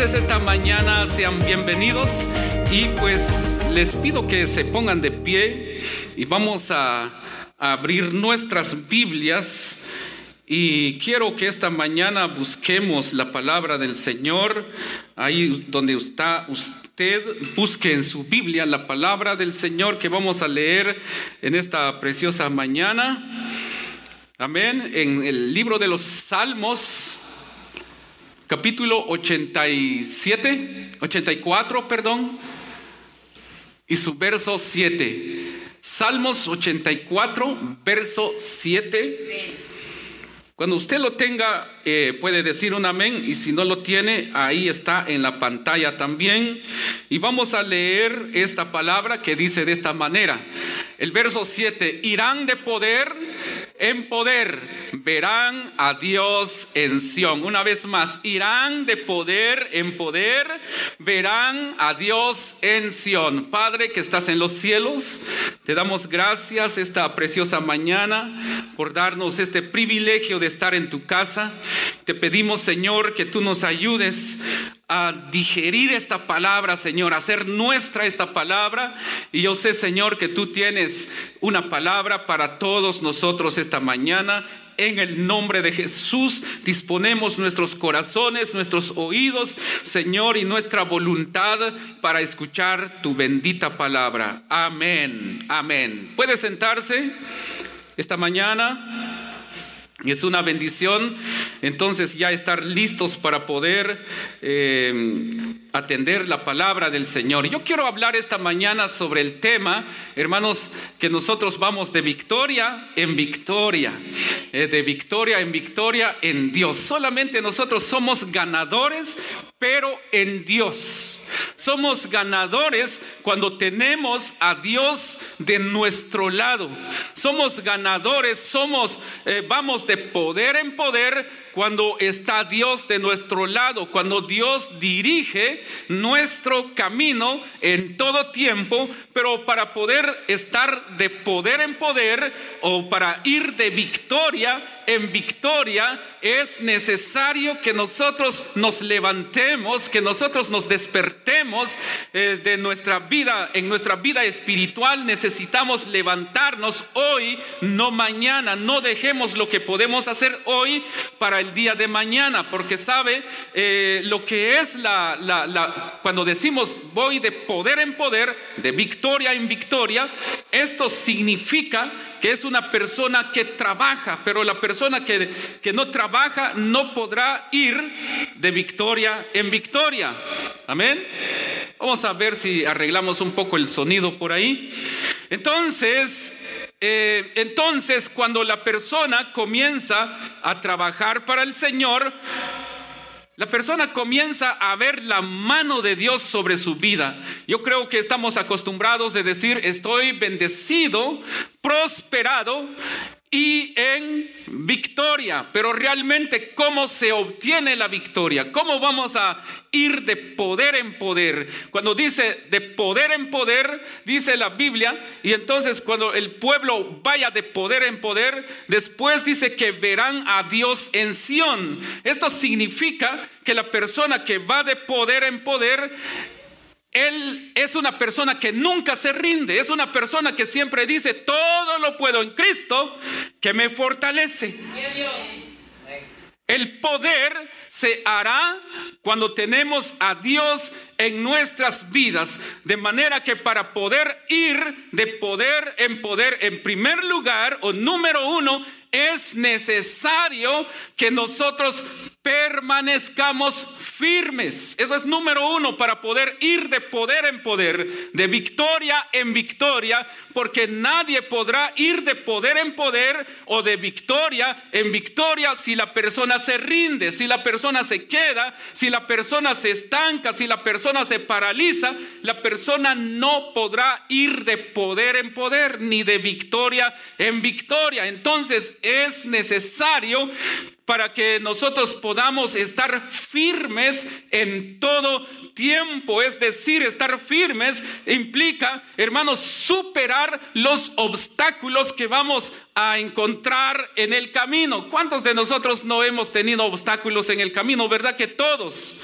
Esta mañana sean bienvenidos y pues les pido que se pongan de pie y vamos a, a abrir nuestras Biblias y quiero que esta mañana busquemos la palabra del Señor. Ahí donde está usted, busque en su Biblia la palabra del Señor que vamos a leer en esta preciosa mañana. Amén. En el libro de los Salmos, capítulo 87, 84, perdón, y su verso 7. Salmos 84, verso 7. Cuando usted lo tenga, eh, puede decir un amén y si no lo tiene, ahí está en la pantalla también. Y vamos a leer esta palabra que dice de esta manera. El verso 7, irán de poder en poder, verán a Dios en Sión. Una vez más, irán de poder en poder, verán a Dios en Sión. Padre que estás en los cielos, te damos gracias esta preciosa mañana por darnos este privilegio de estar en tu casa. Te pedimos, Señor, que tú nos ayudes a digerir esta palabra, Señor, a hacer nuestra esta palabra. Y yo sé, Señor, que tú tienes una palabra para todos nosotros esta mañana. En el nombre de Jesús disponemos nuestros corazones, nuestros oídos, Señor, y nuestra voluntad para escuchar tu bendita palabra. Amén, amén. ¿Puede sentarse esta mañana? Es una bendición entonces ya estar listos para poder eh, atender la palabra del Señor. Yo quiero hablar esta mañana sobre el tema, hermanos, que nosotros vamos de victoria en victoria, eh, de victoria en victoria en Dios. Solamente nosotros somos ganadores, pero en Dios. Somos ganadores cuando tenemos a Dios de nuestro lado. Somos ganadores, somos, eh, vamos de poder en poder cuando está Dios de nuestro lado, cuando Dios dirige nuestro camino en todo tiempo, pero para poder estar de poder en poder o para ir de victoria en victoria es necesario que nosotros nos levantemos, que nosotros nos despertemos eh, de nuestra vida, en nuestra vida espiritual necesitamos levantarnos hoy, no mañana, no dejemos lo que podemos hacer hoy para el día de mañana, porque sabe eh, lo que es la, la, cuando decimos voy de poder en poder, de victoria en victoria, esto significa que es una persona que trabaja, pero la persona que, que no trabaja no podrá ir de victoria en victoria. Amén. Vamos a ver si arreglamos un poco el sonido por ahí. Entonces, eh, entonces, cuando la persona comienza a trabajar para el Señor, la persona comienza a ver la mano de Dios sobre su vida. Yo creo que estamos acostumbrados de decir, estoy bendecido, prosperado y en victoria. Pero realmente, ¿cómo se obtiene la victoria? ¿Cómo vamos a ir de poder en poder? Cuando dice de poder en poder, dice la Biblia, y entonces cuando el pueblo vaya de poder en poder, después dice que verán a Dios en Sión. Esto significa que la persona que va de poder en poder, Él es una persona que nunca se rinde, es una persona que siempre dice, todo lo puedo en Cristo que me fortalece. El poder se hará cuando tenemos a Dios en nuestras vidas, de manera que para poder ir de poder en poder, en primer lugar o número uno, es necesario que nosotros permanezcamos firmes. Eso es número uno para poder ir de poder en poder, de victoria en victoria, porque nadie podrá ir de poder en poder o de victoria en victoria si la persona se rinde, si la persona se queda, si la persona se estanca, si la persona se paraliza, la persona no podrá ir de poder en poder ni de victoria en victoria. Entonces, es necesario para que nosotros podamos estar firmes en todo tiempo. Es decir, estar firmes implica, hermanos, superar los obstáculos que vamos a encontrar en el camino. ¿Cuántos de nosotros no hemos tenido obstáculos en el camino? ¿Verdad que todos?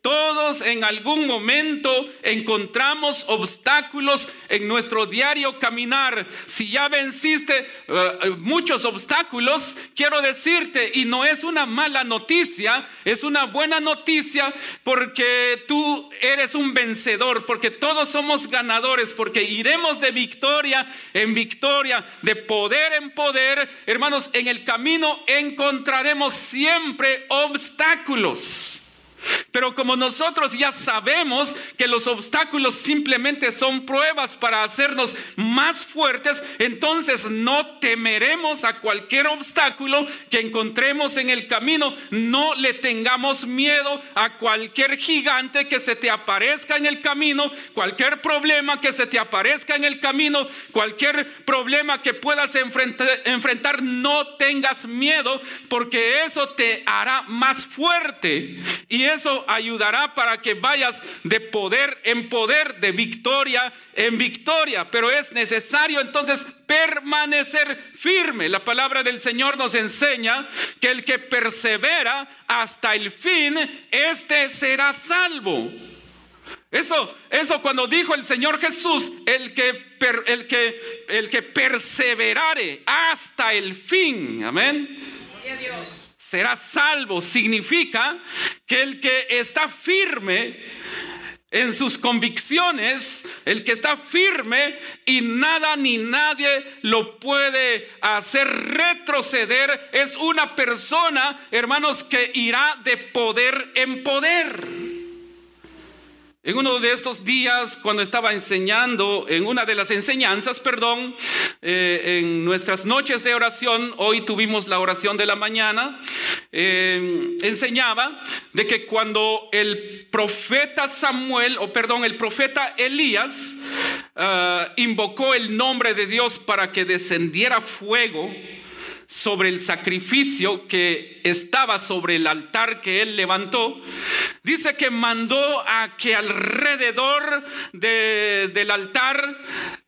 Todos en algún momento encontramos obstáculos en nuestro diario caminar. Si ya venciste uh, muchos obstáculos, quiero decirte, y no es una mala noticia, es una buena noticia porque tú eres un vencedor, porque todos somos ganadores, porque iremos de victoria en victoria, de poder en poder. Hermanos, en el camino encontraremos siempre obstáculos. Pero como nosotros ya sabemos que los obstáculos simplemente son pruebas para hacernos más fuertes, entonces no temeremos a cualquier obstáculo que encontremos en el camino. No le tengamos miedo a cualquier gigante que se te aparezca en el camino, cualquier problema que se te aparezca en el camino, cualquier problema que puedas enfrentar, no tengas miedo porque eso te hará más fuerte. Y eso ayudará para que vayas de poder en poder, de victoria en victoria. Pero es necesario entonces permanecer firme. La palabra del Señor nos enseña que el que persevera hasta el fin, este será salvo. Eso, eso cuando dijo el Señor Jesús, el que, el que, el que perseverare hasta el fin. Amén. Dios será salvo significa que el que está firme en sus convicciones, el que está firme y nada ni nadie lo puede hacer retroceder, es una persona, hermanos, que irá de poder en poder. En uno de estos días, cuando estaba enseñando, en una de las enseñanzas, perdón, eh, en nuestras noches de oración, hoy tuvimos la oración de la mañana, eh, enseñaba de que cuando el profeta Samuel, o perdón, el profeta Elías, ah, invocó el nombre de Dios para que descendiera fuego, sobre el sacrificio que estaba sobre el altar que él levantó, dice que mandó a que alrededor del altar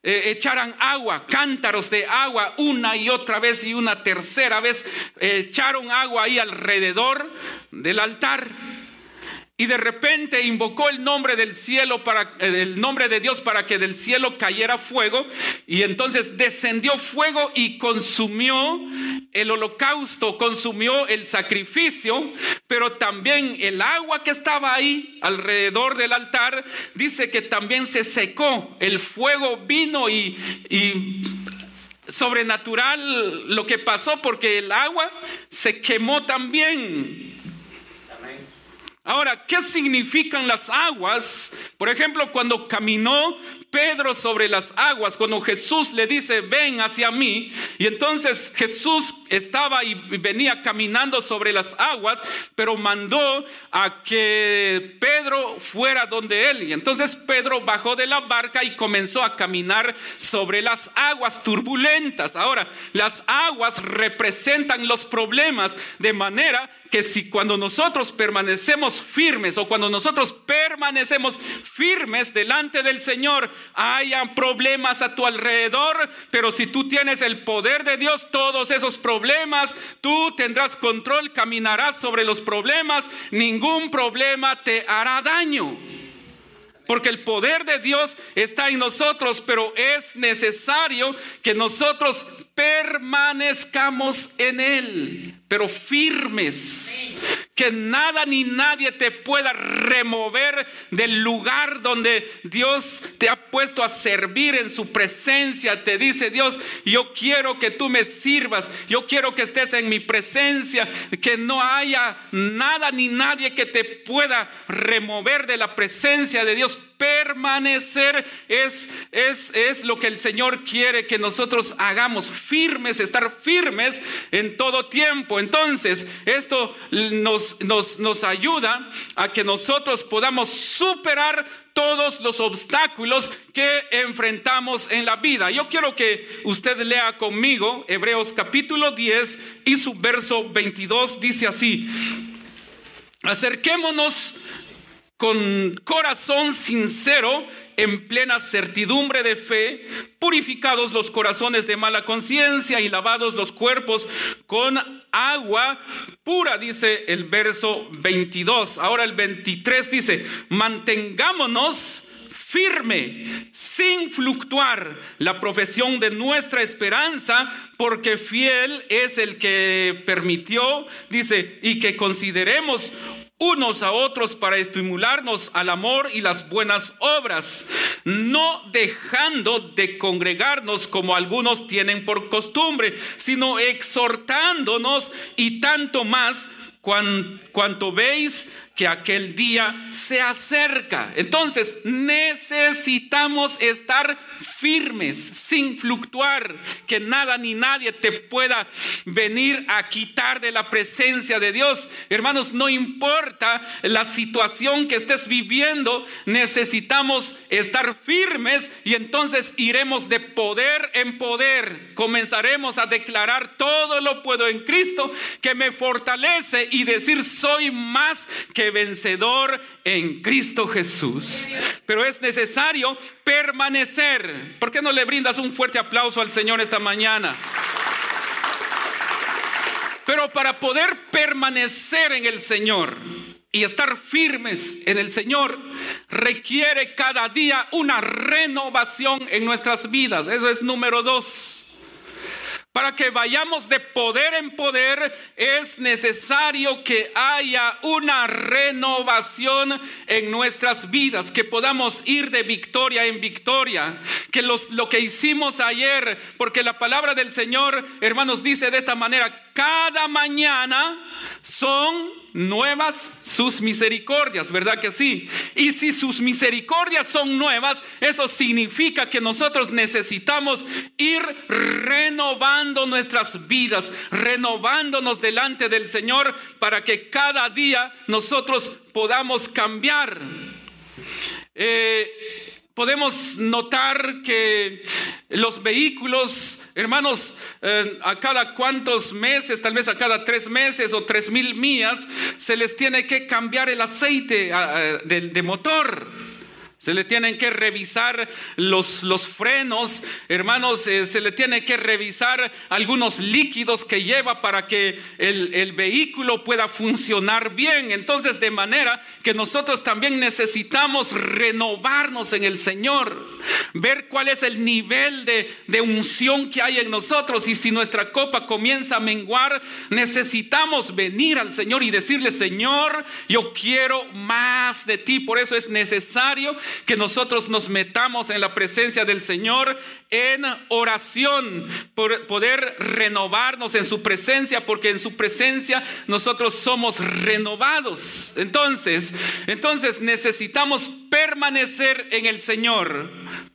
eh, echaran agua, cántaros de agua, una y otra vez y una tercera vez, echaron agua ahí alrededor del altar. Y de repente invocó el nombre del cielo para eh, el nombre de Dios para que del cielo cayera fuego y entonces descendió fuego y consumió el holocausto, consumió el sacrificio, pero también el agua que estaba ahí alrededor del altar dice que también se secó, el fuego vino y, y sobrenatural lo que pasó porque el agua se quemó también. Ahora, ¿qué significan las aguas? Por ejemplo, cuando caminó Pedro sobre las aguas, cuando Jesús le dice, ven hacia mí, y entonces Jesús estaba y venía caminando sobre las aguas, pero mandó a que Pedro fuera donde él. Y entonces Pedro bajó de la barca y comenzó a caminar sobre las aguas turbulentas. Ahora, las aguas representan los problemas de manera que si cuando nosotros permanecemos firmes o cuando nosotros permanecemos firmes delante del Señor, hayan problemas a tu alrededor, pero si tú tienes el poder de Dios, todos esos problemas, tú tendrás control, caminarás sobre los problemas, ningún problema te hará daño. porque el poder de Dios está en nosotros, pero es necesario que nosotros permanezcamos en Él, pero firmes, que nada ni nadie te pueda remover del lugar donde Dios te ha puesto a servir en su presencia. Te dice Dios, yo quiero que tú me sirvas, yo quiero que estés en mi presencia, que no haya nada ni nadie que te pueda remover de la presencia de Dios permanecer es, es, es lo que el Señor quiere que nosotros hagamos, firmes, estar firmes en todo tiempo. Entonces, esto nos, nos, nos ayuda a que nosotros podamos superar todos los obstáculos que enfrentamos en la vida. Yo quiero que usted lea conmigo Hebreos capítulo 10 y su verso 22 dice así, acerquémonos con corazón sincero, en plena certidumbre de fe, purificados los corazones de mala conciencia y lavados los cuerpos con agua pura, dice el verso 22. Ahora el 23 dice, mantengámonos firme, sin fluctuar la profesión de nuestra esperanza, porque fiel es el que permitió, dice, y que consideremos unos a otros para estimularnos al amor y las buenas obras, no dejando de congregarnos como algunos tienen por costumbre, sino exhortándonos y tanto más cuanto veis que aquel día se acerca. Entonces necesitamos estar firmes, sin fluctuar, que nada ni nadie te pueda venir a quitar de la presencia de Dios. Hermanos, no importa la situación que estés viviendo, necesitamos estar firmes y entonces iremos de poder en poder. Comenzaremos a declarar todo lo puedo en Cristo que me fortalece y decir soy más que vencedor en Cristo Jesús. Pero es necesario permanecer. ¿Por qué no le brindas un fuerte aplauso al Señor esta mañana? Pero para poder permanecer en el Señor y estar firmes en el Señor requiere cada día una renovación en nuestras vidas. Eso es número dos. Para que vayamos de poder en poder es necesario que haya una renovación en nuestras vidas, que podamos ir de victoria en victoria, que lo que hicimos ayer, porque la palabra del Señor, hermanos, dice de esta manera, cada mañana son nuevas sus misericordias, ¿verdad que sí? Y si sus misericordias son nuevas, eso significa que nosotros necesitamos ir renovando nuestras vidas, renovándonos delante del Señor para que cada día nosotros podamos cambiar. Eh, podemos notar que los vehículos, hermanos, eh, a cada cuantos meses, tal vez a cada tres meses o tres mil millas, se les tiene que cambiar el aceite de motor. Se le tienen que revisar los, los frenos, hermanos, eh, se le tiene que revisar algunos líquidos que lleva para que el, el, vehículo pueda funcionar bien. Entonces, de manera que nosotros también necesitamos renovarnos en el Señor, ver cuál es el nivel de, de unción que hay en nosotros y si nuestra copa comienza a menguar, necesitamos venir al Señor y decirle, Señor, yo quiero más de ti. Por eso es necesario que nosotros nos metamos en la presencia del Señor en oración, por poder renovarnos en su presencia, porque en su presencia nosotros somos renovados. Entonces, entonces necesitamos permanecer en el Señor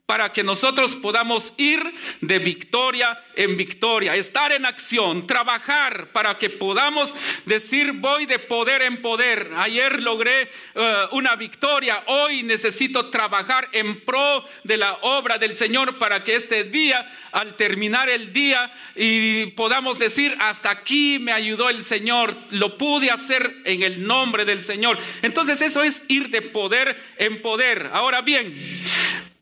para que nosotros podamos ir de victoria en victoria, estar en acción, trabajar para que podamos decir voy de poder en poder. Ayer logré eh, una victoria, hoy necesito trabajar en pro de la obra del Señor para que este día, al terminar el día, y podamos decir hasta aquí me ayudó el Señor, lo pude hacer en el nombre del Señor. Entonces eso es ir de poder en poder. Ahora bien,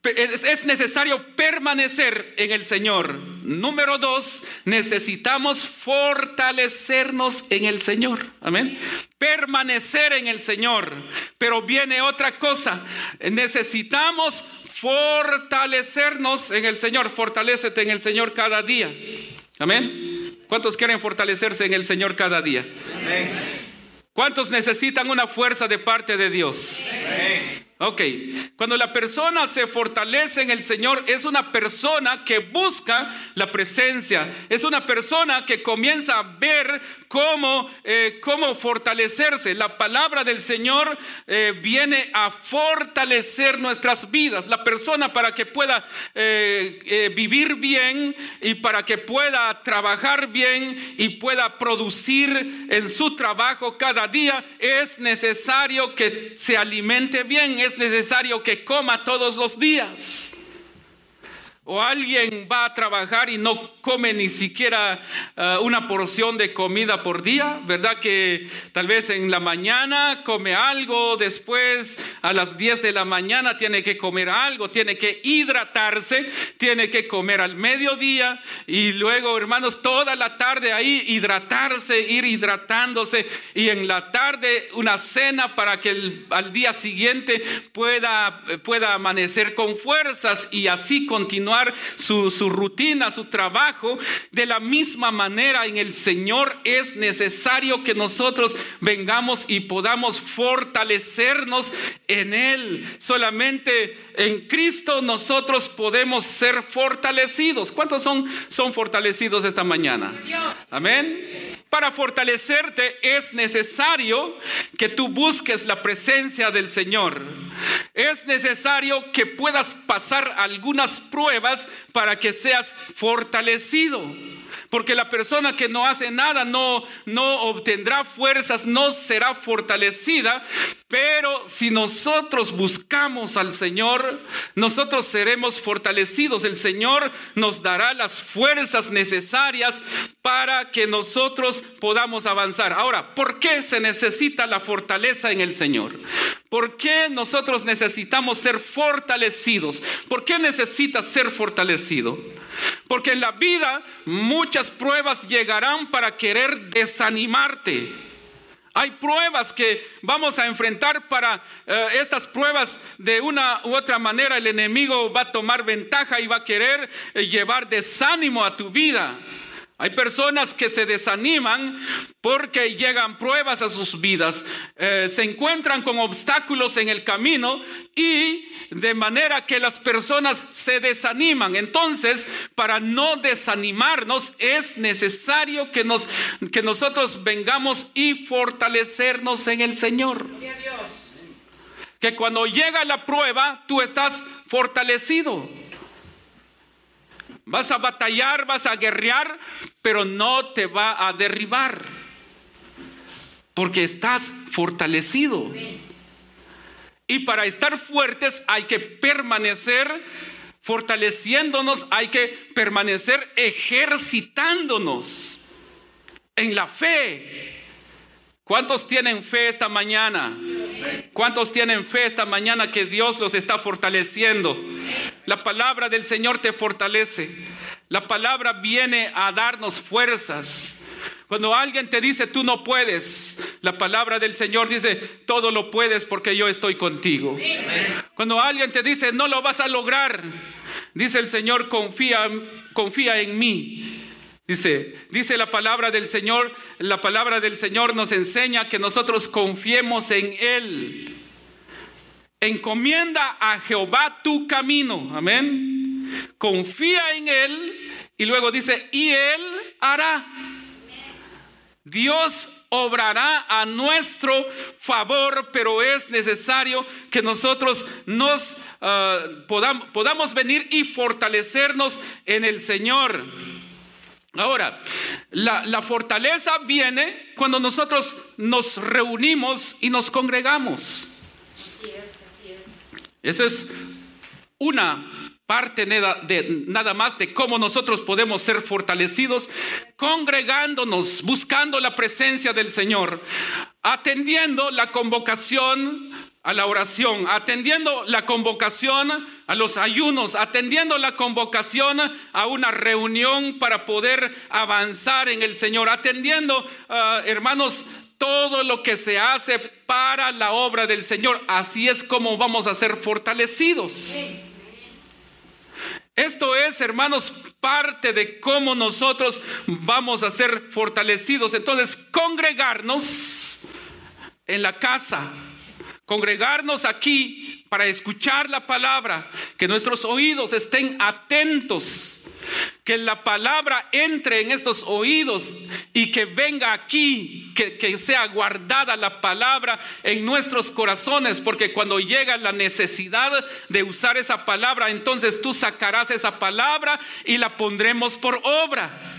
es necesario permanecer en el Señor. Número dos, necesitamos fortalecernos en el Señor. Amén. Permanecer en el Señor. Pero viene otra cosa. Necesitamos fortalecernos en el Señor. Fortalécete en el Señor cada día. Amén. ¿Cuántos quieren fortalecerse en el Señor cada día? Amén. ¿Cuántos necesitan una fuerza de parte de Dios? Amén. Ok, cuando la persona se fortalece en el Señor, es una persona que busca la presencia, es una persona que comienza a ver cómo, eh, cómo fortalecerse. La palabra del Señor eh, viene a fortalecer nuestras vidas. La persona para que pueda eh, vivir bien y para que pueda trabajar bien y pueda producir en su trabajo cada día, es necesario que se alimente bien es necesario que coma todos los días. O alguien va a trabajar y no come ni siquiera eh, una porción de comida por día, ¿verdad? Que tal vez en la mañana come algo, después a las 10 de la mañana tiene que comer algo, tiene que hidratarse, tiene que comer al mediodía y luego, hermanos, toda la tarde ahí hidratarse, ir hidratándose y en la tarde una cena para que al día siguiente pueda, pueda amanecer con fuerzas y así continuar su, rutina, su trabajo. De la misma manera en el Señor es necesario que nosotros vengamos y podamos fortalecernos en Él. Solamente en Cristo nosotros podemos ser fortalecidos. ¿Cuántos son, son fortalecidos esta mañana? Amén. Para fortalecerte es necesario que tú busques la presencia del Señor. Es necesario que puedas pasar algunas pruebas para que seas fortalecido. Porque la persona que no hace nada no, no obtendrá fuerzas, no será fortalecida. Pero si nosotros buscamos al Señor, nosotros seremos fortalecidos. El Señor nos dará las fuerzas necesarias para que nosotros podamos avanzar. Ahora, ¿por qué se necesita la fortaleza en el Señor? ¿Por qué nosotros necesitamos ser fortalecidos? ¿Por qué necesitas ser fortalecido? Porque en la vida muchas pruebas llegarán para querer desanimarte. Hay pruebas que vamos a enfrentar para eh, estas pruebas de una u otra manera el enemigo va a tomar ventaja y va a querer eh, llevar desánimo a tu vida. Hay personas que se desaniman porque llegan pruebas a sus vidas, eh, se encuentran con obstáculos en el camino y de manera que las personas se desaniman. Entonces, para no desanimarnos, es necesario que, nos, que nosotros vengamos y fortalecernos en el Señor. Que cuando llega la prueba, tú estás fortalecido. Vas a batallar, vas a guerrear, pero no te va a derribar. Porque estás fortalecido. Y para estar fuertes hay que permanecer fortaleciéndonos, hay que permanecer ejercitándonos en la fe. ¿Cuántos tienen fe esta mañana? ¿Cuántos tienen fe esta mañana que Dios los está fortaleciendo? La palabra del Señor te fortalece. La palabra viene a darnos fuerzas. Cuando alguien te dice tú no puedes, la palabra del Señor dice todo lo puedes porque yo estoy contigo. Cuando alguien te dice no lo vas a lograr, dice el Señor confía, confía en mí. Dice, dice la palabra del Señor, la palabra del Señor nos enseña que nosotros confiemos en Él. Encomienda a Jehová tu camino, amén. Confía en Él y luego dice, y Él hará. Dios obrará a nuestro favor, pero es necesario que nosotros nos ah, podamos, podamos venir y fortalecernos en el Señor. Ahora, la, fortaleza viene cuando nosotros nos reunimos y nos congregamos. Así es, así es. Esa es una parte de, nada más de cómo nosotros podemos ser fortalecidos, congregándonos, buscando la presencia del Señor, atendiendo la convocación a la oración, atendiendo la convocación a los ayunos, atendiendo la convocación a una reunión para poder avanzar en el Señor, atendiendo, ah, hermanos, todo lo que se hace para la obra del Señor. Así es como vamos a ser fortalecidos. Esto es, hermanos, parte de cómo nosotros vamos a ser fortalecidos. Entonces, congregarnos en la casa congregarnos aquí para escuchar la palabra, que nuestros oídos estén atentos, que la palabra entre en estos oídos y que venga aquí, que, que, sea guardada la palabra en nuestros corazones, porque cuando llega la necesidad de usar esa palabra, entonces tú sacarás esa palabra y la pondremos por obra.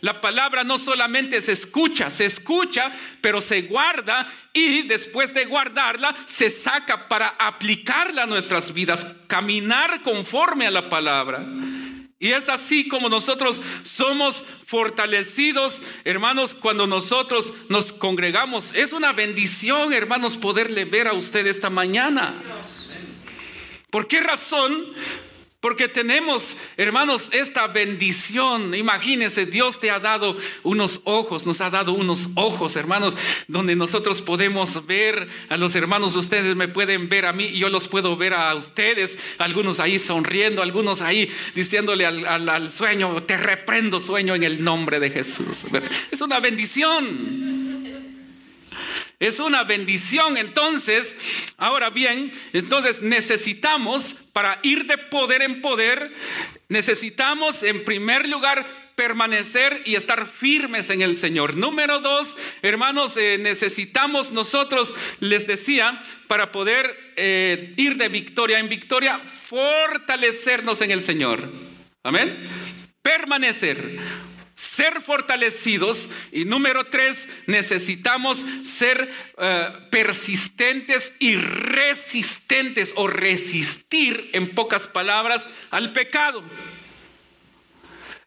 La palabra no solamente se escucha, se escucha, pero se guarda y después de guardarla se saca para aplicarla a nuestras vidas, caminar conforme a la palabra. Y es así como nosotros somos fortalecidos, hermanos, cuando nosotros nos congregamos. Es una bendición, hermanos, poderle ver a usted esta mañana. ¿Por qué razón? Porque tenemos, hermanos, esta bendición. Imagínense, Dios te ha dado unos ojos, nos ha dado unos ojos, hermanos, donde nosotros podemos ver a los hermanos. Ustedes me pueden ver a mí yo los puedo ver a ustedes. Algunos ahí sonriendo, algunos ahí diciéndole al, al sueño, te reprendo sueño en el nombre de Jesús. Es una bendición. Es una bendición. Entonces, ahora bien, entonces necesitamos, para ir de poder en poder, necesitamos en primer lugar permanecer y estar firmes en el Señor. Número dos, hermanos, eh, necesitamos nosotros, les decía, para poder eh, ir de victoria en victoria, fortalecernos en el Señor. Amén. Permanecer ser fortalecidos. Y número tres, necesitamos ser eh, persistentes y resistentes o resistir, en pocas palabras, al pecado.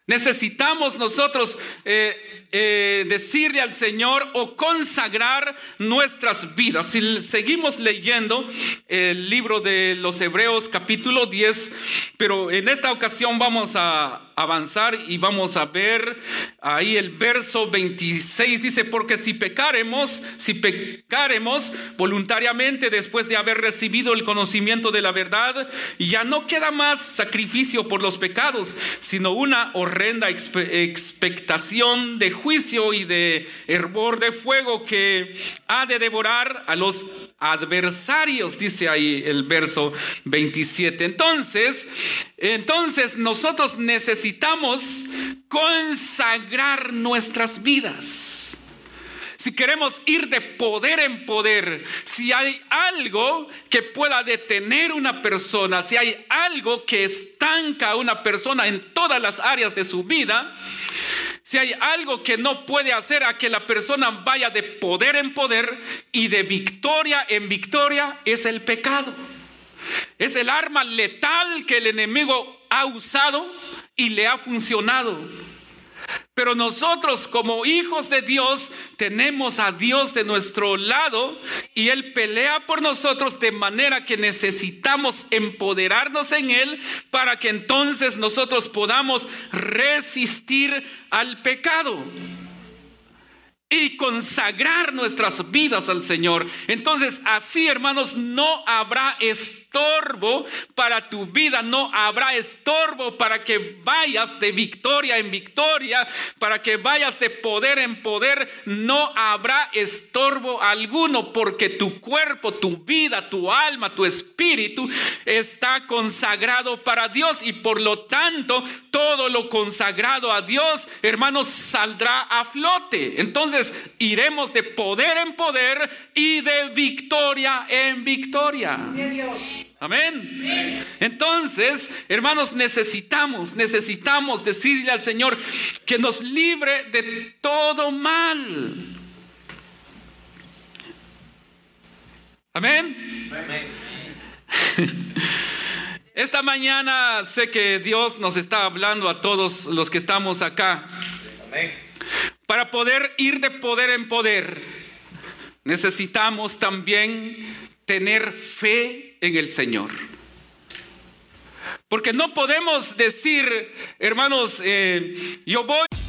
Necesitamos nosotros eh, eh, decirle al Señor o consagrar nuestras vidas. Si seguimos leyendo el libro de los Hebreos capítulo 10, pero en esta ocasión vamos a avanzar y vamos a ver ahí el verso 26 dice, porque si pecaremos, si pecaremos voluntariamente después de haber recibido el conocimiento de la verdad, ya no queda más sacrificio por los pecados, sino una horrenda expectación de juicio y de hervor de fuego que ha de devorar a los adversarios, dice ahí el verso 27. Entonces, entonces nosotros necesitamos consagrar nuestras vidas. Si queremos ir de poder en poder, si hay algo que pueda detener una persona, si hay algo que estanca a una persona en todas las áreas de su vida, si hay algo que no puede hacer a que la persona vaya de poder en poder y de victoria en victoria, es el pecado. Es el arma letal que el enemigo ha usado y le ha funcionado. Pero nosotros como hijos de Dios tenemos a Dios de nuestro lado y Él pelea por nosotros de manera que necesitamos empoderarnos en Él para que entonces nosotros podamos resistir al pecado y consagrar nuestras vidas al Señor. Entonces, así, hermanos, no habrá estorbo para tu vida, no habrá estorbo para que vayas de victoria en victoria, para que vayas de poder en poder, no habrá estorbo alguno, porque tu cuerpo, tu vida, tu alma, tu espíritu está consagrado para Dios y por lo tanto, todo lo consagrado a Dios, hermanos, saldrá a flote. Entonces, iremos de poder en poder y de victoria en victoria. Amén. Entonces, hermanos, necesitamos, necesitamos decirle al Señor que nos libre de todo mal. Amén. Esta mañana sé que Dios nos está hablando a todos los que estamos acá. Amén. Para poder ir de poder en poder, necesitamos también tener fe en el Señor. Porque no podemos decir, hermanos, eh, yo voy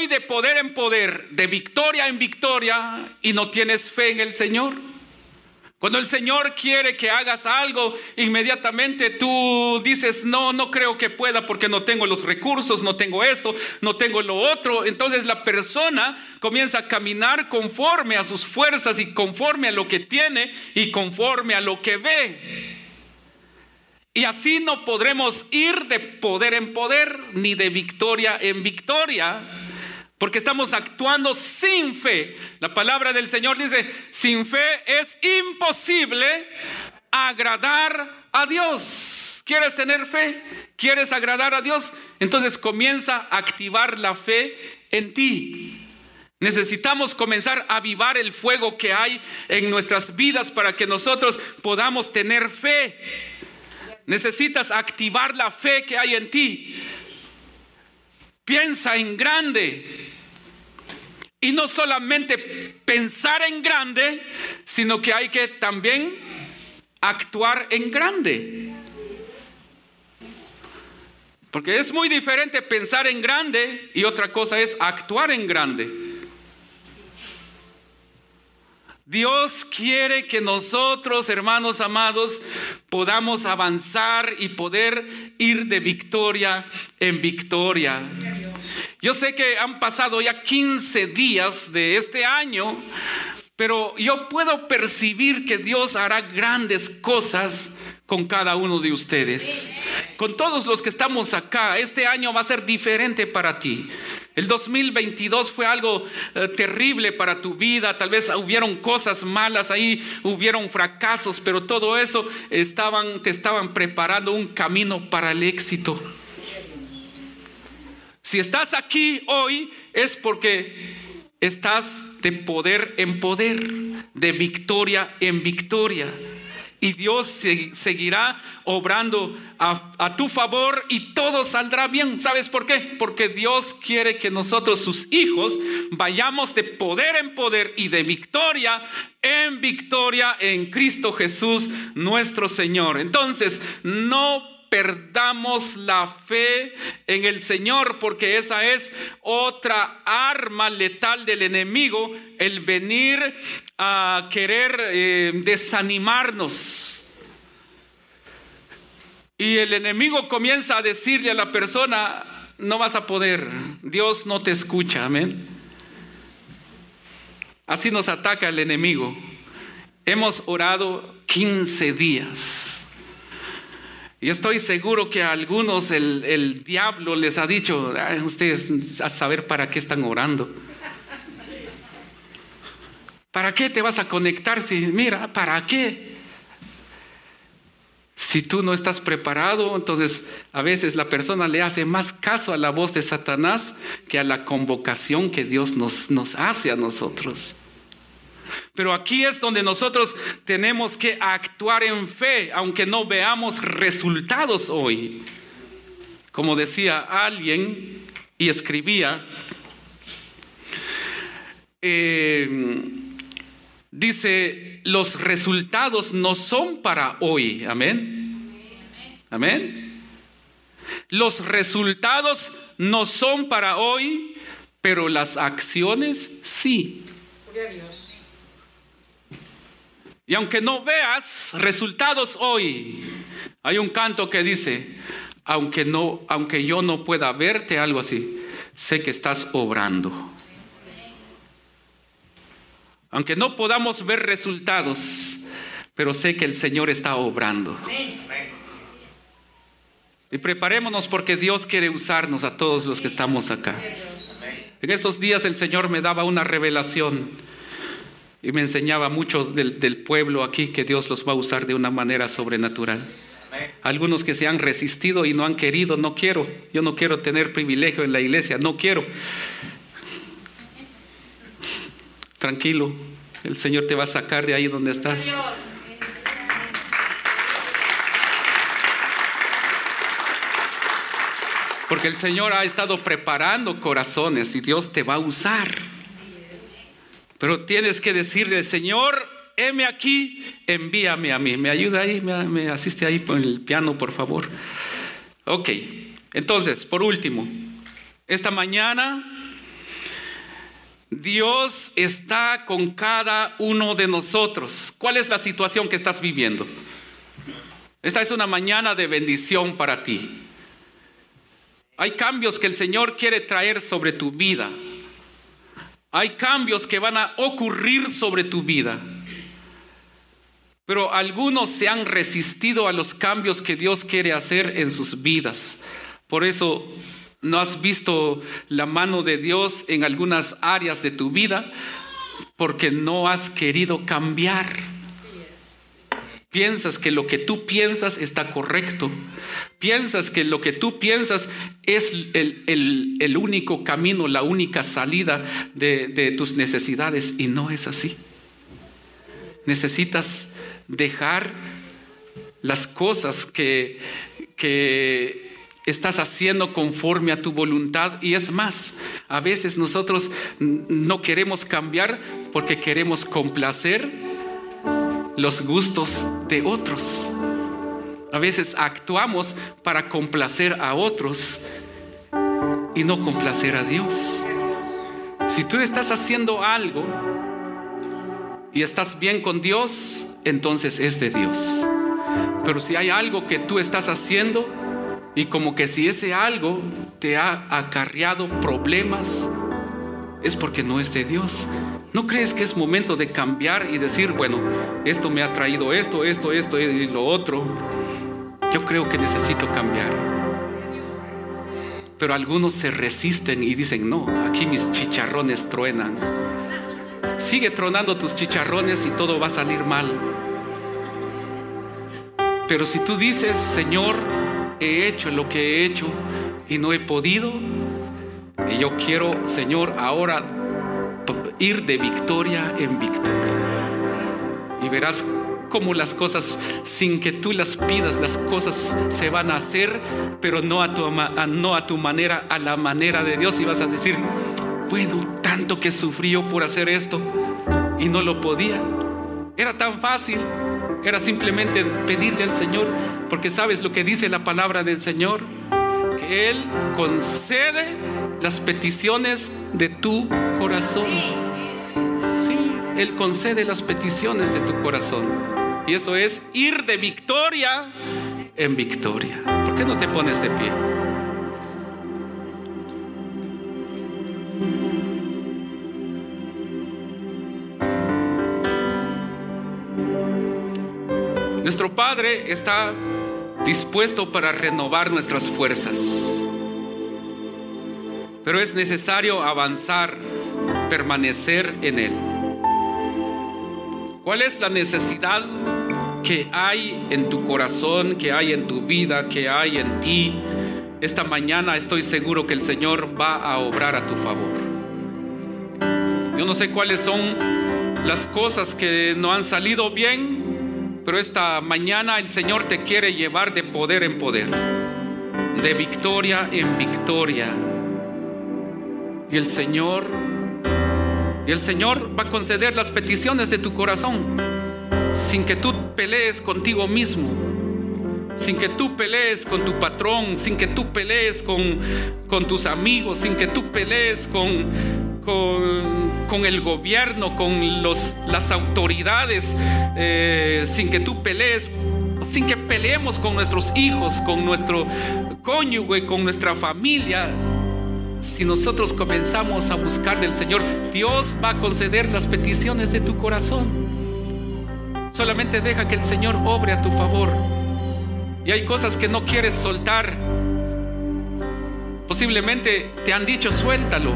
y de poder en poder, de victoria en victoria, y no tienes fe en el Señor. Cuando el Señor quiere que hagas algo, inmediatamente tú dices, no, no creo que pueda porque no tengo los recursos, no tengo esto, no tengo lo otro. Entonces la persona comienza a caminar conforme a sus fuerzas y conforme a lo que tiene y conforme a lo que ve. Y así no podremos ir de poder en poder ni de victoria en victoria. Porque estamos actuando sin fe. La palabra del Señor dice, sin fe es imposible agradar a Dios. ¿Quieres tener fe? ¿Quieres agradar a Dios? Entonces comienza a activar la fe en ti. Necesitamos comenzar a avivar el fuego que hay en nuestras vidas para que nosotros podamos tener fe. Necesitas activar la fe que hay en ti. Piensa en grande. Y no solamente pensar en grande, sino que hay que también actuar en grande. Porque es muy diferente pensar en grande y otra cosa es actuar en grande. Dios quiere que nosotros, hermanos amados, podamos avanzar y poder ir de victoria en victoria. Yo sé que han pasado ya 15 días de este año, pero yo puedo percibir que Dios hará grandes cosas con cada uno de ustedes. Con todos los que estamos acá, este año va a ser diferente para ti. El 2022 fue algo eh, terrible para tu vida, tal vez hubieron cosas malas ahí, hubieron fracasos, pero todo eso estaban, te estaban preparando un camino para el éxito. Si estás aquí hoy es porque estás de poder en poder, de victoria en victoria. Y Dios seguirá obrando a, a, tu favor y todo saldrá bien. ¿Sabes por qué? Porque Dios quiere que nosotros, sus hijos, vayamos de poder en poder y de victoria en victoria en Cristo Jesús, nuestro Señor. Entonces, no perdamos la fe en el Señor, porque esa es otra arma letal del enemigo, el venir a querer eh, desanimarnos. Y el enemigo comienza a decirle a la persona, no vas a poder, Dios no te escucha, amén. Así nos ataca el enemigo. Hemos orado 15 días y estoy seguro que a algunos el, el diablo les ha dicho, ustedes a saber para qué están orando. ¿Para qué te vas a conectar? Si, mira, ¿para qué? Si tú no estás preparado, entonces a veces la persona le hace más caso a la voz de Satanás que a la convocación que Dios nos, nos hace a nosotros. Pero aquí es donde nosotros tenemos que actuar en fe, aunque no veamos resultados hoy. Como decía alguien y escribía, eh, dice, los resultados no son para hoy, amén. Amén. Los resultados no son para hoy, pero las acciones sí. Y aunque no veas resultados hoy, hay un canto que dice, aunque no aunque yo no pueda verte algo así, sé que estás obrando. Aunque no podamos ver resultados, pero sé que el Señor está obrando. Y preparémonos porque Dios quiere usarnos a todos los que estamos acá. En estos días el Señor me daba una revelación y me enseñaba mucho del, del, pueblo aquí que Dios los va a usar de una manera sobrenatural. Algunos que se han resistido y no han querido, no quiero, yo no quiero tener privilegio en la iglesia, no quiero. Tranquilo, el Señor te va a sacar de ahí donde estás. Porque el Señor ha estado preparando corazones y Dios te va a usar. Pero tienes que decirle, Señor, heme aquí, envíame a mí. ¿Me ayuda ahí? ¿Me, asiste ahí con el piano, por favor? Ok, entonces, por último, esta mañana Dios está con cada uno de nosotros. ¿Cuál es la situación que estás viviendo? Esta es una mañana de bendición para ti. Hay cambios que el Señor quiere traer sobre tu vida. Hay cambios que van a ocurrir sobre tu vida. Pero algunos se han resistido a los cambios que Dios quiere hacer en sus vidas. Por eso no has visto la mano de Dios en algunas áreas de tu vida porque no has querido cambiar. Piensas que lo que tú piensas está correcto. Piensas que lo que tú piensas es el, el, el único camino, la única salida de, de tus necesidades y no es así. Necesitas dejar las cosas que, que estás haciendo conforme a tu voluntad. Y es más, a veces nosotros no queremos cambiar porque queremos complacer los gustos de otros. A veces actuamos para complacer a otros y no complacer a Dios. Si tú estás haciendo algo y estás bien con Dios, entonces es de Dios. Pero si hay algo que tú estás haciendo y como que si ese algo te ha acarreado problemas, es porque no es de Dios. ¿No crees que es momento de cambiar y decir, bueno, esto me ha traído esto, esto, esto y lo otro? Yo creo que necesito cambiar. Pero algunos se resisten y dicen, no, aquí mis chicharrones truenan. Sigue tronando tus chicharrones y todo va a salir mal. Pero si tú dices, Señor, he hecho lo que he hecho y no he podido, y yo quiero, Señor, ahora ir de victoria en victoria. Y verás cómo las cosas, sin que tú las pidas, las cosas se van a hacer, pero no a tu, no a tu manera, a la manera de Dios. Y vas a decir, bueno, tanto que sufrió por hacer esto y no lo podía. Era tan fácil, era simplemente pedirle al Señor, porque sabes lo que dice la palabra del Señor, que Él concede las peticiones de tu corazón. Sí, Él concede las peticiones de tu corazón. Y eso es ir de victoria en victoria. ¿Por qué no te pones de pie? Nuestro Padre está dispuesto para renovar nuestras fuerzas. Pero es necesario avanzar, permanecer en Él. ¿Cuál es la necesidad que hay en tu corazón, que hay en tu vida, que hay en ti? Esta mañana estoy seguro que el Señor va a obrar a tu favor. Yo no sé cuáles son las cosas que no han salido bien, pero esta mañana el Señor te quiere llevar de poder en poder, de victoria en victoria. Y el Señor, y el Señor va a conceder las peticiones de tu corazón sin que tú pelees contigo mismo, sin que tú pelees con tu patrón, sin que tú pelees con, con tus amigos, sin que tú pelees con, con, el gobierno, con los, las autoridades, eh, sin que tú pelees, sin que peleemos con nuestros hijos, con nuestro cónyuge, con nuestra familia. Si nosotros comenzamos a buscar del Señor, Dios va a conceder las peticiones de tu corazón. Solamente deja que el Señor obre a tu favor. Y hay cosas que no quieres soltar. Posiblemente te han dicho suéltalo.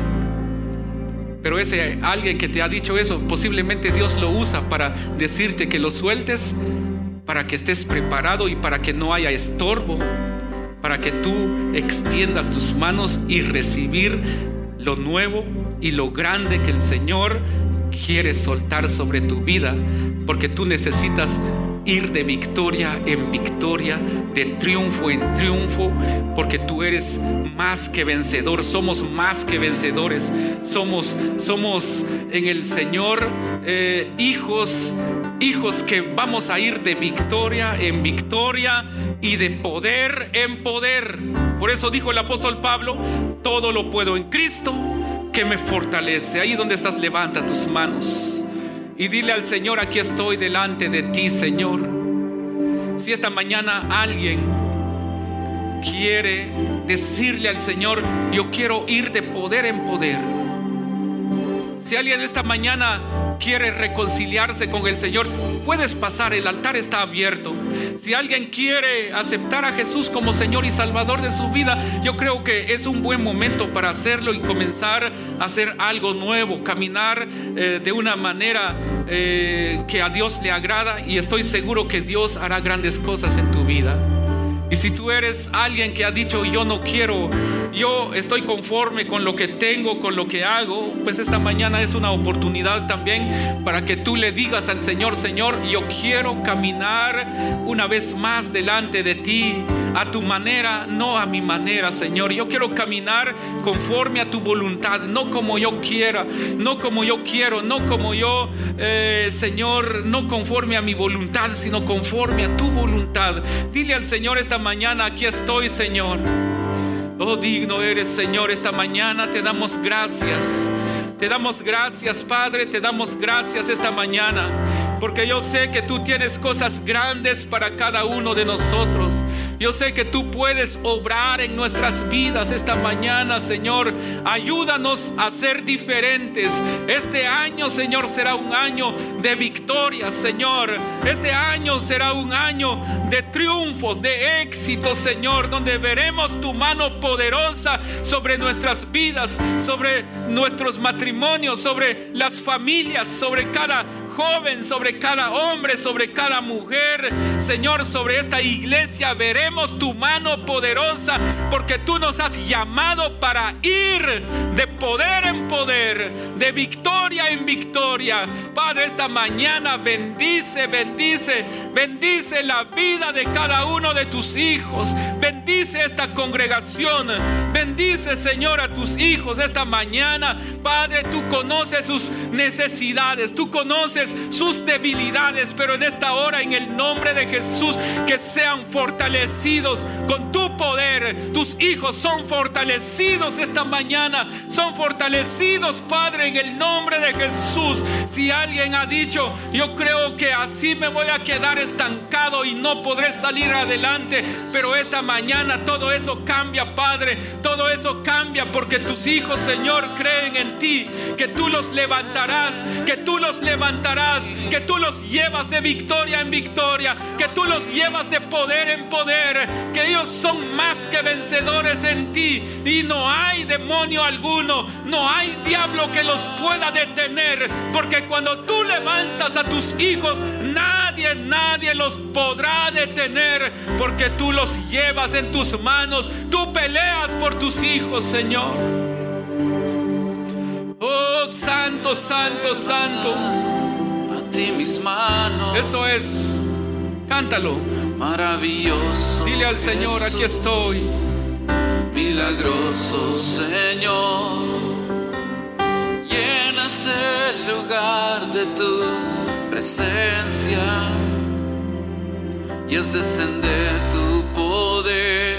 Pero ese alguien que te ha dicho eso, posiblemente Dios lo usa para decirte que lo sueltes, para que estés preparado y para que no haya estorbo, para que tú extiendas tus manos y recibir lo nuevo y lo grande que el Señor quiere soltar sobre tu vida, porque tú necesitas ir de victoria en victoria, de triunfo en triunfo, porque tú eres más que vencedor, somos más que vencedores, somos, somos en el Señor eh, hijos, hijos que vamos a ir de victoria en victoria y de poder en poder. Por eso dijo el apóstol Pablo, todo lo puedo en Cristo que me fortalece. Ahí donde estás, levanta tus manos y dile al Señor, aquí estoy delante de ti, Señor. Si esta mañana alguien quiere decirle al Señor, yo quiero ir de poder en poder. Si alguien esta mañana quiere reconciliarse con el Señor, puedes pasar, el altar está abierto. Si alguien quiere aceptar a Jesús como Señor y Salvador de su vida, yo creo que es un buen momento para hacerlo y comenzar a hacer algo nuevo, caminar eh, de una manera eh, que a Dios le agrada y estoy seguro que Dios hará grandes cosas en tu vida. Y si tú eres alguien que ha dicho yo no quiero, yo estoy conforme con lo que tengo, con lo que hago, pues esta mañana es una oportunidad también para que tú le digas al Señor, Señor, yo quiero caminar una vez más delante de ti a tu manera, no a mi manera, Señor. Yo quiero caminar conforme a tu voluntad, no como yo quiera, no como yo quiero, no como yo, eh, Señor, no conforme a mi voluntad, sino conforme a tu voluntad. Dile al Señor esta mañana, aquí estoy, Señor. Oh, digno eres, Señor, esta mañana te damos gracias. Te damos gracias, Padre, te damos gracias esta mañana, porque yo sé que tú tienes cosas grandes para cada uno de nosotros. Yo sé que tú puedes obrar en nuestras vidas esta mañana, Señor. Ayúdanos a ser diferentes. Este año, Señor, será un año de victorias, Señor. Este año será un año de triunfos, de éxitos, Señor, donde veremos tu mano poderosa sobre nuestras vidas, sobre nuestros matrimonios, sobre las familias, sobre cada joven, sobre cada hombre, sobre cada mujer. Señor, sobre esta iglesia veremos tu mano poderosa porque tú nos has llamado para ir de poder en poder, de victoria en victoria. Padre, esta mañana bendice, bendice, bendice la vida de cada uno de tus hijos. Bendice esta congregación. Bendice, Señor, a tus hijos esta mañana. Padre, tú conoces sus necesidades, tú conoces sus debilidades, pero en esta hora, en el nombre de Jesús, que sean fortalecidos con tu poder. Tus hijos son fortalecidos esta mañana, son fortalecidos, Padre, en el nombre de Jesús. Si alguien ha dicho, yo creo que así me voy a quedar estancado y no podré salir adelante, pero esta mañana todo eso cambia, Padre, todo eso cambia porque tus hijos, Señor, creen en ti, que tú los levantarás, que tú los levantarás que tú los llevas de victoria en victoria, que tú los llevas de poder en poder, que ellos son más que vencedores en ti. Y no hay demonio alguno, no hay diablo que los pueda detener, porque cuando tú levantas a tus hijos, nadie, nadie los podrá detener, porque tú los llevas en tus manos, tú peleas por tus hijos, Señor. Oh Santo santo, santo. A ti mis manos. Eso es. Cántalo. Maravilloso. Dile al Señor, aquí estoy. Milagroso Señor. Llena este lugar de tu presencia. Y es descender poder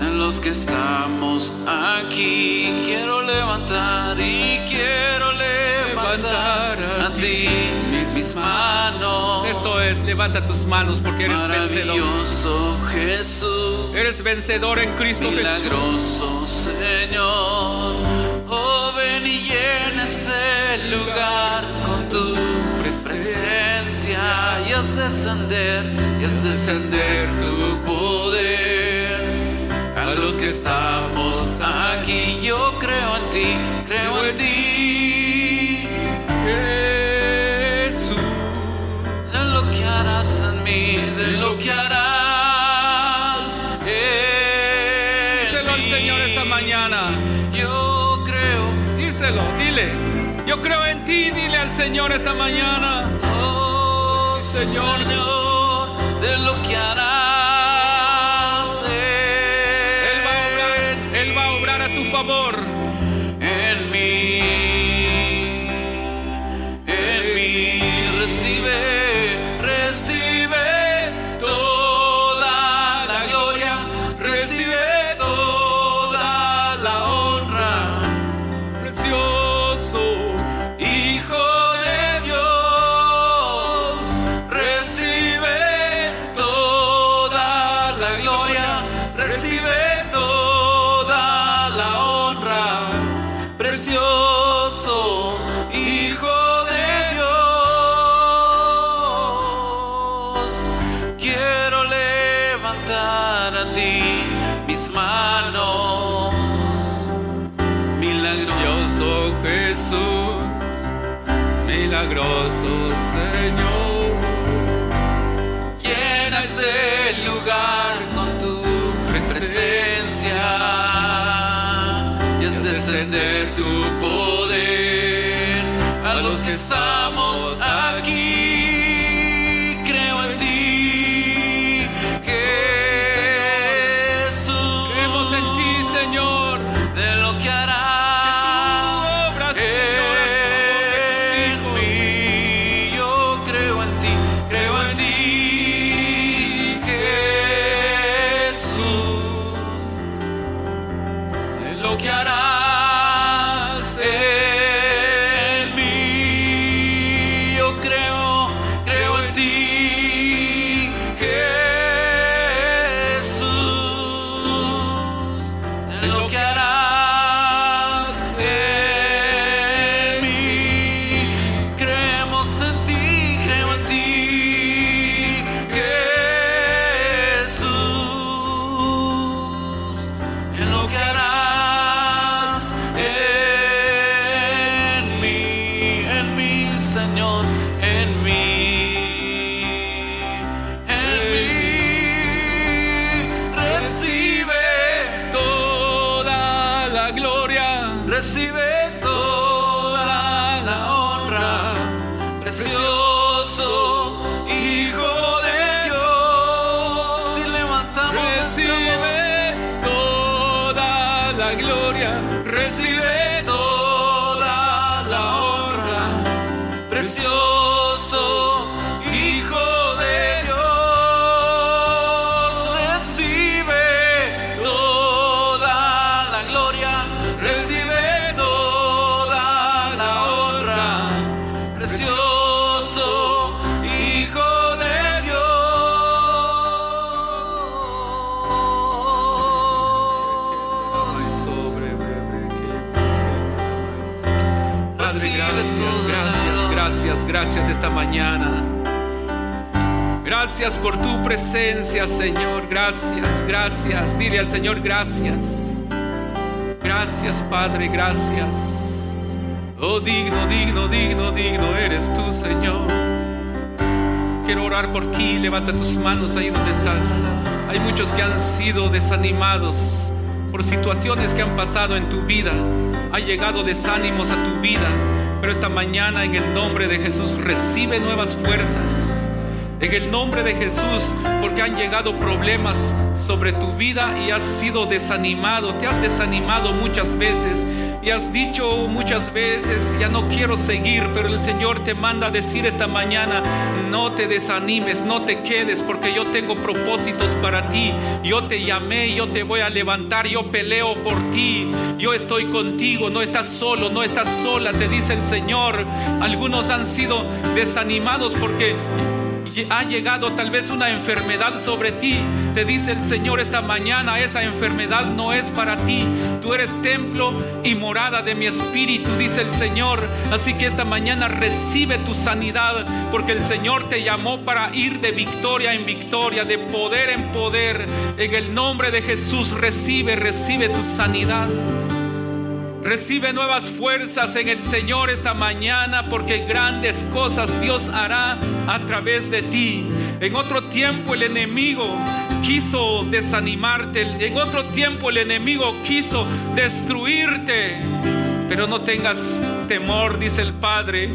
en los que estamos aquí. Quiero levantar y quiero levantar a ti mis manos. Eso es. Levanta tus manos porque eres vencedor. Jesús. Eres vencedor en Cristo Jesús. Milagroso Señor, oh ven y llena este lugar con tu presencia y haz descender, y haz descender tu poder a los que estamos aquí. Yo creo en ti, creo en ti, creo en ti, dile al Señor esta mañana. oh Señor. Señor, de lo que harás Él va a obrar, Él va a obrar a tu favor. Es descender tu poder Gracias por tu presencia, Señor. Gracias, gracias. Dile al Señor gracias. Gracias, Padre, gracias. Oh, digno, digno, digno, digno eres tú, Señor. Quiero orar por ti. Levanta tus manos ahí donde estás. Hay muchos que han sido desanimados por situaciones que han pasado en tu vida. Ha llegado desánimos a tu vida. Pero esta mañana en el nombre de Jesús recibe nuevas fuerzas. En el nombre de Jesús, porque han llegado problemas sobre tu vida y has sido desanimado, te has desanimado muchas veces y has dicho muchas veces, ya no quiero seguir, pero el Señor te manda a decir esta mañana, no te desanimes, no te quedes, porque yo tengo propósitos para ti. Yo te llamé, yo te voy a levantar, yo peleo por ti, yo estoy contigo, no estás solo, no estás sola, te dice el Señor. Algunos han sido desanimados porque ha llegado tal vez una enfermedad sobre ti, te dice el Señor esta mañana, esa enfermedad no es para ti. Tú eres templo y morada de mi espíritu, dice el Señor. Así que esta mañana recibe tu sanidad, porque el Señor te llamó para ir de victoria en victoria, de poder en poder. En el nombre de Jesús recibe, recibe tu sanidad. Recibe nuevas fuerzas en el Señor esta mañana porque grandes cosas Dios hará a través de ti. En otro tiempo el enemigo quiso desanimarte, en otro tiempo el enemigo quiso destruirte. Pero no tengas temor, dice el Padre,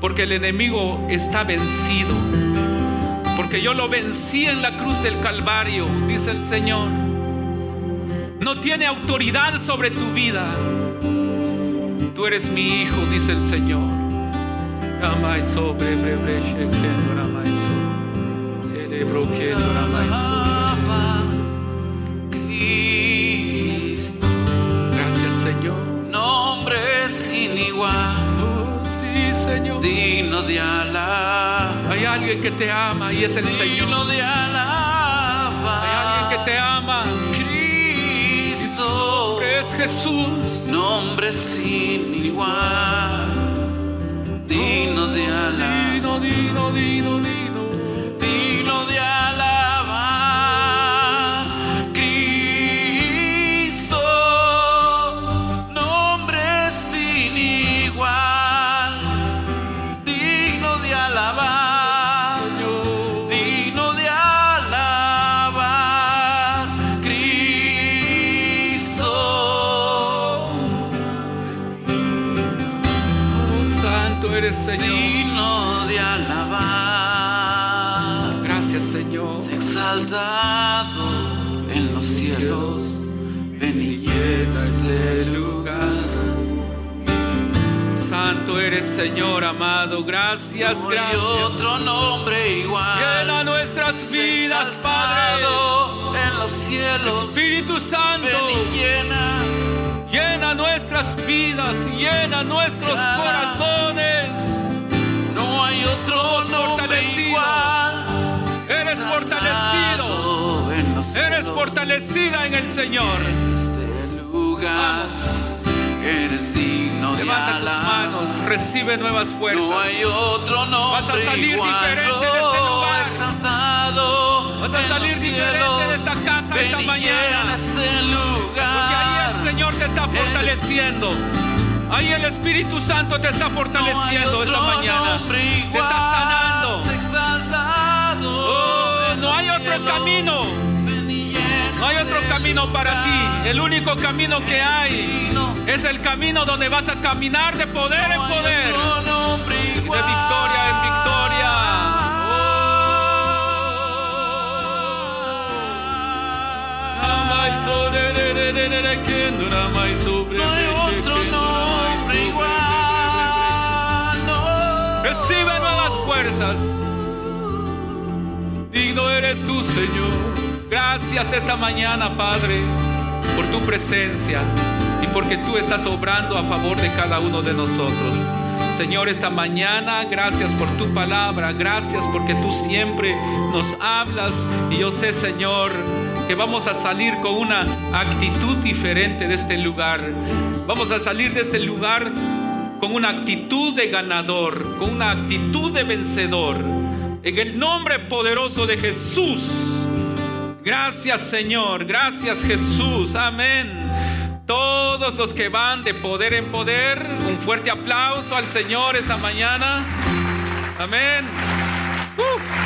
porque el enemigo está vencido. Porque yo lo vencí en la cruz del Calvario, dice el Señor no tiene autoridad sobre tu vida. Tú eres mi hijo, dice el Señor. Gracias, Señor. Nombre sin igual. Oh, sí, Señor. Digno de alabar. Hay alguien que te ama y es el Señor. Digno de alabar. Hay alguien que te ama. Jesús. Nombre sin igual, digno de alabar. Digno, digno, digno, digno. Señor amado. Gracias, no gracias. Hay otro nombre igual. Llena nuestras vidas, Padre. En los cielos. Espíritu Santo. Ven y llena Llena nuestras vidas, llena nuestros corazones. No hay otro nombre igual. Eres fortalecido. Eres fortalecida en el Señor. En este lugar. Vamos. Eres digno Levanta tus manos, recibe nuevas fuerzas. No hay otro nombre Vas a salir igual. diferente de este lugar. Exaltado Vas a salir diferente de esta casa Ven esta mañana. este lugar. Porque ahí el Señor te está fortaleciendo. Ahí el Espíritu Santo te está fortaleciendo esta mañana. Te está sanando. Oh, no hay otro camino. Hay otro camino para ti. El único camino que hay es el camino donde vas a caminar de poder en poder. Y de victoria en victoria. No hay otro nombre igual. No. Recibe nuevas fuerzas. Digno eres tú, Señor. Gracias esta mañana, Padre, por tu presencia y porque tú estás obrando a favor de cada uno de nosotros. Señor, esta mañana, gracias por tu palabra, gracias porque tú siempre nos hablas y yo sé, Señor, que vamos a salir con una actitud diferente de este lugar. Vamos a salir de este lugar con una actitud de ganador, con una actitud de vencedor. En el nombre poderoso de Jesús. Gracias Señor, gracias Jesús, amén. Todos los que van de poder en poder, un fuerte aplauso al Señor esta mañana. Amén. Uh.